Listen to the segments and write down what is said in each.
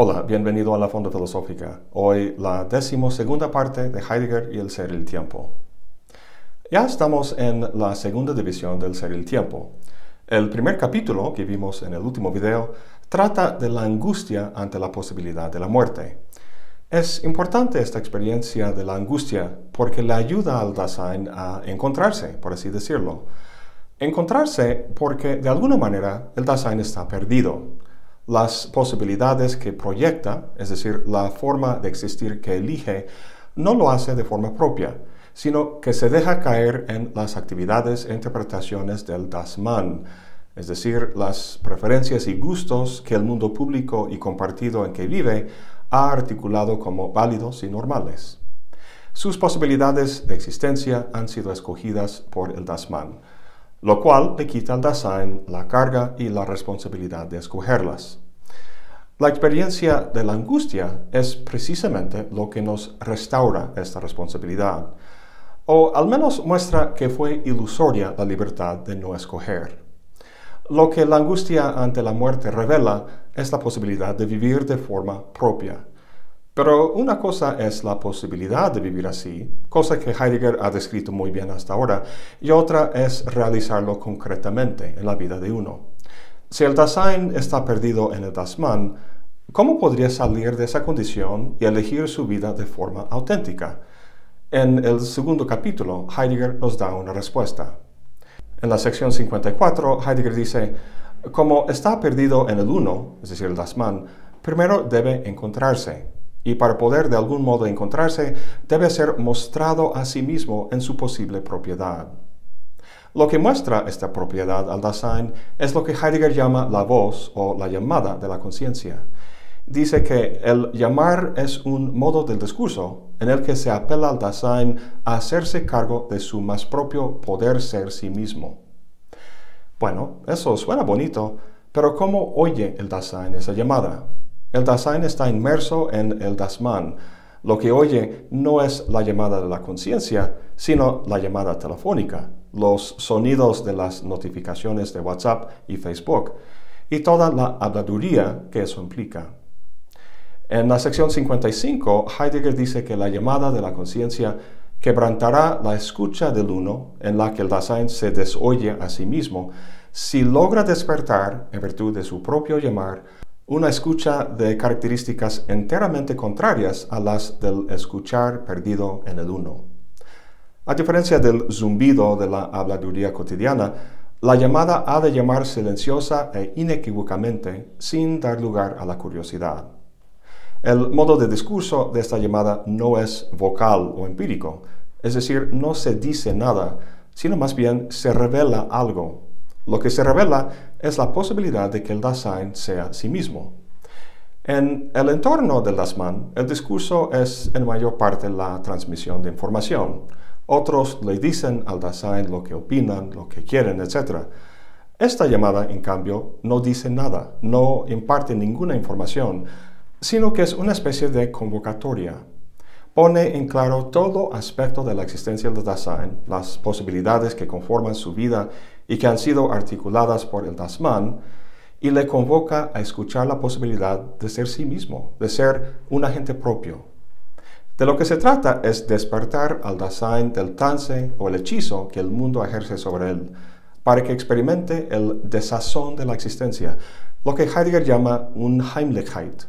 Hola, bienvenido a la Fonda Filosófica. Hoy la decimosegunda parte de Heidegger y el ser y el tiempo. Ya estamos en la segunda división del ser y el tiempo. El primer capítulo que vimos en el último video trata de la angustia ante la posibilidad de la muerte. Es importante esta experiencia de la angustia porque le ayuda al Dasein a encontrarse, por así decirlo. Encontrarse porque de alguna manera el Dasein está perdido las posibilidades que proyecta, es decir, la forma de existir que elige, no lo hace de forma propia, sino que se deja caer en las actividades e interpretaciones del Dasman, es decir, las preferencias y gustos que el mundo público y compartido en que vive ha articulado como válidos y normales. Sus posibilidades de existencia han sido escogidas por el Dasman lo cual le quita al Dasein la carga y la responsabilidad de escogerlas. La experiencia de la angustia es precisamente lo que nos restaura esta responsabilidad, o al menos muestra que fue ilusoria la libertad de no escoger. Lo que la angustia ante la muerte revela es la posibilidad de vivir de forma propia, pero una cosa es la posibilidad de vivir así, cosa que Heidegger ha descrito muy bien hasta ahora, y otra es realizarlo concretamente en la vida de uno. Si el Dasein está perdido en el Dasman, ¿cómo podría salir de esa condición y elegir su vida de forma auténtica? En el segundo capítulo, Heidegger nos da una respuesta. En la sección 54, Heidegger dice, como está perdido en el uno, es decir, el Dasman, primero debe encontrarse y para poder de algún modo encontrarse debe ser mostrado a sí mismo en su posible propiedad. Lo que muestra esta propiedad al Dasein es lo que Heidegger llama la voz o la llamada de la conciencia. Dice que el llamar es un modo del discurso en el que se apela al Dasein a hacerse cargo de su más propio poder ser sí mismo. Bueno, eso suena bonito, pero ¿cómo oye el Dasein esa llamada? El Dasein está inmerso en el Dasman. Lo que oye no es la llamada de la conciencia, sino la llamada telefónica, los sonidos de las notificaciones de WhatsApp y Facebook, y toda la habladuría que eso implica. En la sección 55, Heidegger dice que la llamada de la conciencia quebrantará la escucha del uno, en la que el Dasein se desoye a sí mismo, si logra despertar, en virtud de su propio llamar, una escucha de características enteramente contrarias a las del escuchar perdido en el uno. A diferencia del zumbido de la habladuría cotidiana, la llamada ha de llamar silenciosa e inequívocamente sin dar lugar a la curiosidad. El modo de discurso de esta llamada no es vocal o empírico, es decir, no se dice nada, sino más bien se revela algo, lo que se revela es la posibilidad de que el Dasein sea sí mismo. En el entorno del Dasman, el discurso es en mayor parte la transmisión de información. Otros le dicen al Dasein lo que opinan, lo que quieren, etc. Esta llamada, en cambio, no dice nada, no imparte ninguna información, sino que es una especie de convocatoria. Pone en claro todo aspecto de la existencia del Dasein, las posibilidades que conforman su vida y que han sido articuladas por el Dasman, y le convoca a escuchar la posibilidad de ser sí mismo, de ser un agente propio. De lo que se trata es despertar al Dasein del trance o el hechizo que el mundo ejerce sobre él, para que experimente el desazón de la existencia, lo que Heidegger llama un Heimlichkeit.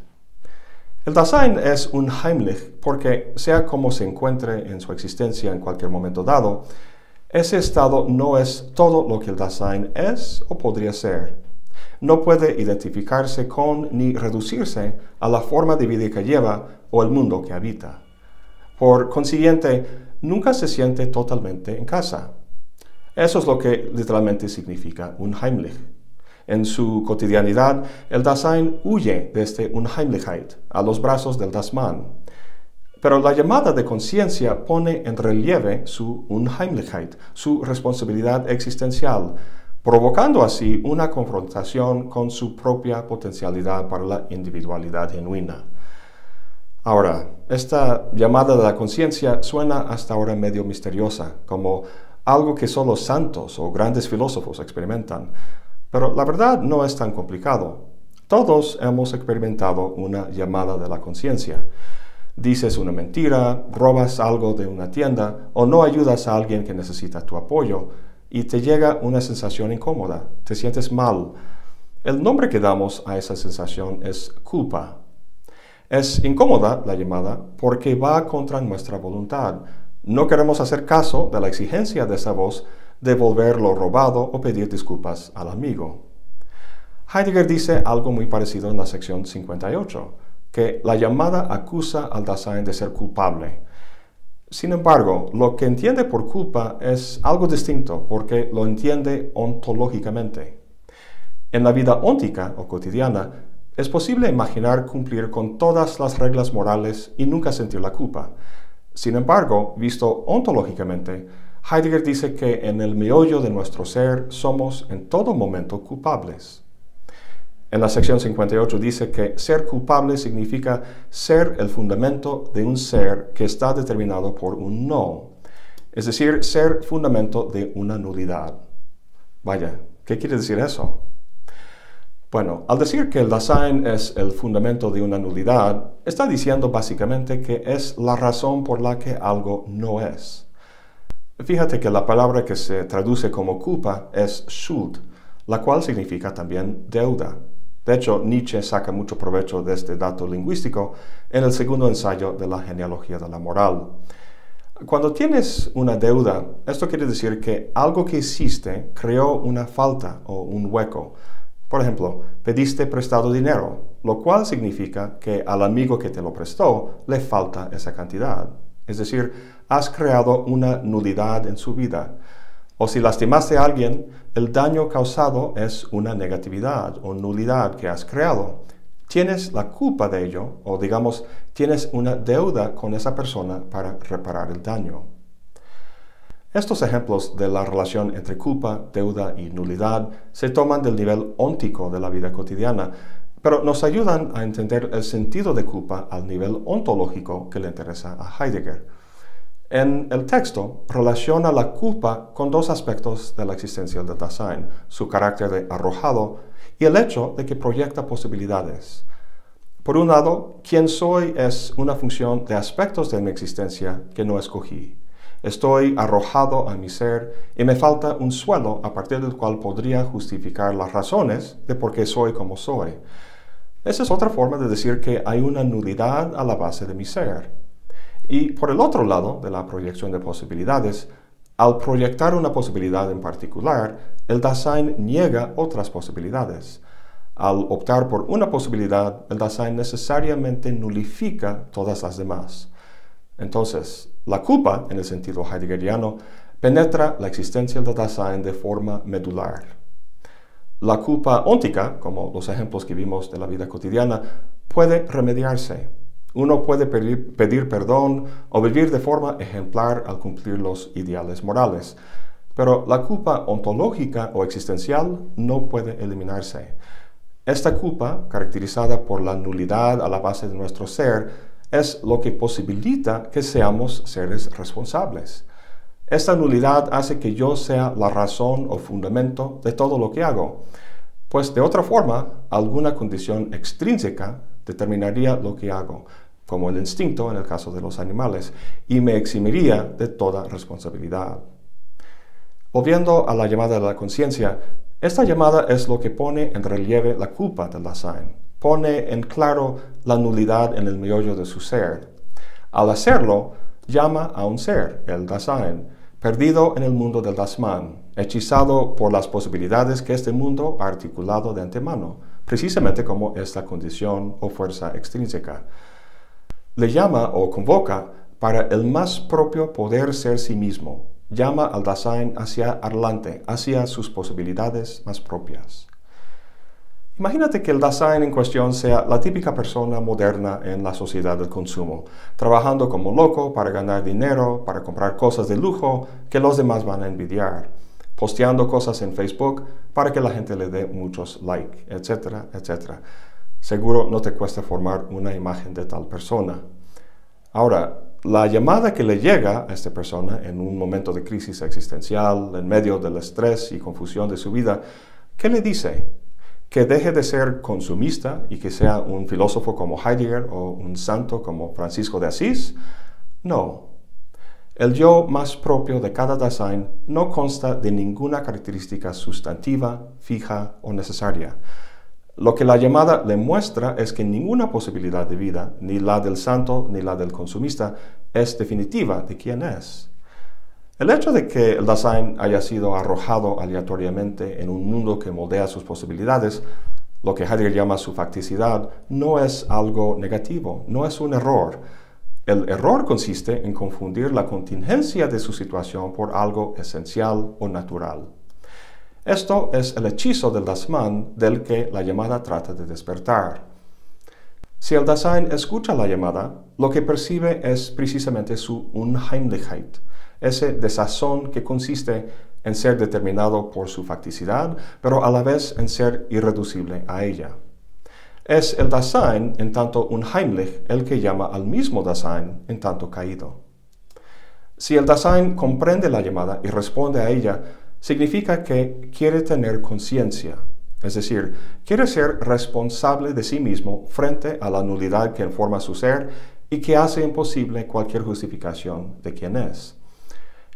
El Dasein es un Heimlich porque, sea como se encuentre en su existencia en cualquier momento dado, ese estado no es todo lo que el Dasein es o podría ser. No puede identificarse con ni reducirse a la forma de vida que lleva o el mundo que habita. Por consiguiente, nunca se siente totalmente en casa. Eso es lo que literalmente significa un Heimlich. En su cotidianidad, el Dasein huye desde este Unheimlichkeit a los brazos del Dasman. Pero la llamada de conciencia pone en relieve su Unheimlichkeit, su responsabilidad existencial, provocando así una confrontación con su propia potencialidad para la individualidad genuina. Ahora, esta llamada de la conciencia suena hasta ahora medio misteriosa, como algo que solo santos o grandes filósofos experimentan, pero la verdad no es tan complicado. Todos hemos experimentado una llamada de la conciencia. Dices una mentira, robas algo de una tienda o no ayudas a alguien que necesita tu apoyo y te llega una sensación incómoda, te sientes mal. El nombre que damos a esa sensación es culpa. Es incómoda la llamada porque va contra nuestra voluntad. No queremos hacer caso de la exigencia de esa voz devolver lo robado o pedir disculpas al amigo. Heidegger dice algo muy parecido en la sección 58, que la llamada acusa al Dasein de ser culpable. Sin embargo, lo que entiende por culpa es algo distinto porque lo entiende ontológicamente. En la vida óntica o cotidiana, es posible imaginar cumplir con todas las reglas morales y nunca sentir la culpa. Sin embargo, visto ontológicamente, Heidegger dice que en el meollo de nuestro ser somos en todo momento culpables. En la sección 58 dice que ser culpable significa ser el fundamento de un ser que está determinado por un no, es decir, ser fundamento de una nulidad. Vaya, ¿qué quiere decir eso? Bueno, al decir que el Dasein es el fundamento de una nulidad, está diciendo básicamente que es la razón por la que algo no es. Fíjate que la palabra que se traduce como culpa es Schuld, la cual significa también deuda. De hecho, Nietzsche saca mucho provecho de este dato lingüístico en el segundo ensayo de la genealogía de la moral. Cuando tienes una deuda, esto quiere decir que algo que hiciste creó una falta o un hueco. Por ejemplo, pediste prestado dinero, lo cual significa que al amigo que te lo prestó le falta esa cantidad. Es decir, has creado una nulidad en su vida. O si lastimaste a alguien, el daño causado es una negatividad o nulidad que has creado. Tienes la culpa de ello, o digamos, tienes una deuda con esa persona para reparar el daño. Estos ejemplos de la relación entre culpa, deuda y nulidad se toman del nivel óntico de la vida cotidiana, pero nos ayudan a entender el sentido de culpa al nivel ontológico que le interesa a Heidegger. En el texto relaciona la culpa con dos aspectos de la existencia del Dasein, su carácter de arrojado y el hecho de que proyecta posibilidades. Por un lado, quién soy es una función de aspectos de mi existencia que no escogí. Estoy arrojado a mi ser y me falta un suelo a partir del cual podría justificar las razones de por qué soy como soy. Esa es otra forma de decir que hay una nulidad a la base de mi ser. Y por el otro lado de la proyección de posibilidades, al proyectar una posibilidad en particular, el Dasein niega otras posibilidades. Al optar por una posibilidad, el Dasein necesariamente nulifica todas las demás. Entonces, la culpa, en el sentido heideggeriano, penetra la existencia del Dasein de forma medular. La culpa óntica, como los ejemplos que vimos de la vida cotidiana, puede remediarse. Uno puede pedir, perdón o vivir de forma ejemplar al cumplir los ideales morales. Pero la culpa ontológica o existencial no puede eliminarse. Esta culpa, caracterizada por la nulidad a la base de nuestro ser, es lo que posibilita que seamos seres responsables. Esta nulidad hace que yo sea la razón o fundamento de todo lo que hago, pues de otra forma, alguna condición extrínseca determinaría lo que hago, como el instinto en el caso de los animales, y me eximiría de toda responsabilidad. Volviendo a la llamada de la conciencia, esta llamada es lo que pone en relieve la culpa del Dasein, pone en claro la nulidad en el meollo de su ser. Al hacerlo, llama a un ser, el Dasein, perdido en el mundo del Dasman, hechizado por las posibilidades que este mundo ha articulado de antemano, precisamente como esta condición o fuerza extrínseca. Le llama o convoca para el más propio poder ser sí mismo, llama al Dasein hacia adelante, hacia sus posibilidades más propias. Imagínate que el Dasein en cuestión sea la típica persona moderna en la sociedad del consumo, trabajando como loco para ganar dinero, para comprar cosas de lujo que los demás van a envidiar, posteando cosas en Facebook para que la gente le dé muchos likes, etcétera, etcétera. Seguro no te cuesta formar una imagen de tal persona. Ahora, la llamada que le llega a esta persona en un momento de crisis existencial, en medio del estrés y confusión de su vida, ¿qué le dice? que deje de ser consumista y que sea un filósofo como Heidegger o un santo como Francisco de Asís. No. El yo más propio de cada Dasein no consta de ninguna característica sustantiva, fija o necesaria. Lo que la llamada le muestra es que ninguna posibilidad de vida, ni la del santo ni la del consumista, es definitiva de quién es. El hecho de que el Dasein haya sido arrojado aleatoriamente en un mundo que moldea sus posibilidades, lo que Heidegger llama su facticidad, no es algo negativo, no es un error. El error consiste en confundir la contingencia de su situación por algo esencial o natural. Esto es el hechizo del Dasman del que la llamada trata de despertar. Si el Dasein escucha la llamada, lo que percibe es precisamente su Unheimlichkeit, ese desazón que consiste en ser determinado por su facticidad, pero a la vez en ser irreducible a ella. Es el Dasein, en tanto unheimlich, el que llama al mismo Dasein, en tanto caído. Si el Dasein comprende la llamada y responde a ella, significa que quiere tener conciencia, es decir, quiere ser responsable de sí mismo frente a la nulidad que informa su ser y que hace imposible cualquier justificación de quién es.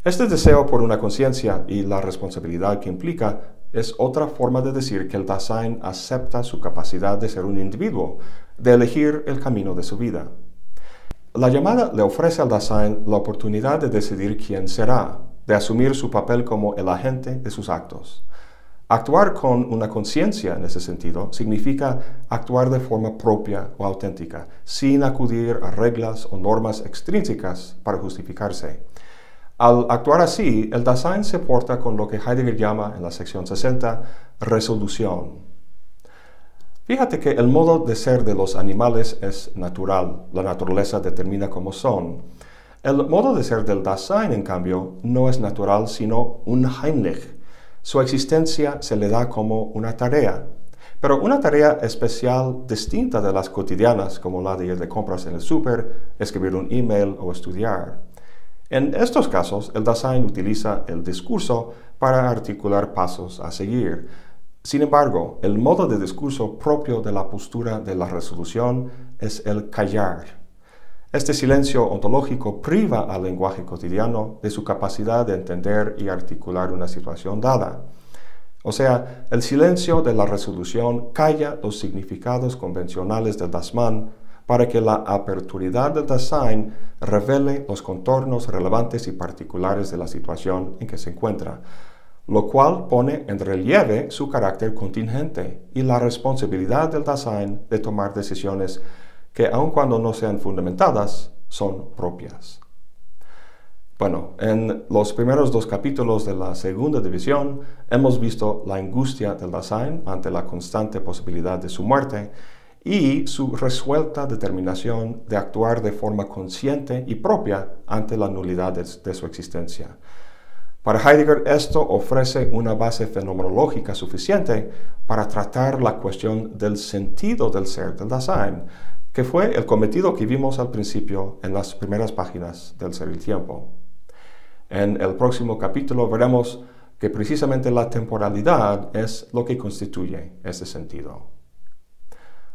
Este deseo por una conciencia y la responsabilidad que implica es otra forma de decir que el Dasein acepta su capacidad de ser un individuo, de elegir el camino de su vida. La llamada le ofrece al Dasein la oportunidad de decidir quién será, de asumir su papel como el agente de sus actos. Actuar con una conciencia en ese sentido significa actuar de forma propia o auténtica, sin acudir a reglas o normas extrínsecas para justificarse. Al actuar así, el Dasein se porta con lo que Heidegger llama en la sección 60 resolución. Fíjate que el modo de ser de los animales es natural, la naturaleza determina cómo son. El modo de ser del Dasein, en cambio, no es natural, sino un Heimlich. Su existencia se le da como una tarea, pero una tarea especial distinta de las cotidianas, como la de ir de compras en el súper, escribir un email o estudiar. En estos casos, el Dasein utiliza el discurso para articular pasos a seguir. Sin embargo, el modo de discurso propio de la postura de la resolución es el callar. Este silencio ontológico priva al lenguaje cotidiano de su capacidad de entender y articular una situación dada. O sea, el silencio de la resolución calla los significados convencionales del Dasman para que la aperturidad del Dasein revele los contornos relevantes y particulares de la situación en que se encuentra, lo cual pone en relieve su carácter contingente y la responsabilidad del Dasein de tomar decisiones que aun cuando no sean fundamentadas, son propias. Bueno, en los primeros dos capítulos de la segunda división hemos visto la angustia del Dasein ante la constante posibilidad de su muerte y su resuelta determinación de actuar de forma consciente y propia ante la nulidad de, su existencia. Para Heidegger esto ofrece una base fenomenológica suficiente para tratar la cuestión del sentido del ser del Dasein, que fue el cometido que vimos al principio en las primeras páginas del Ser el Tiempo. En el próximo capítulo veremos que precisamente la temporalidad es lo que constituye ese sentido.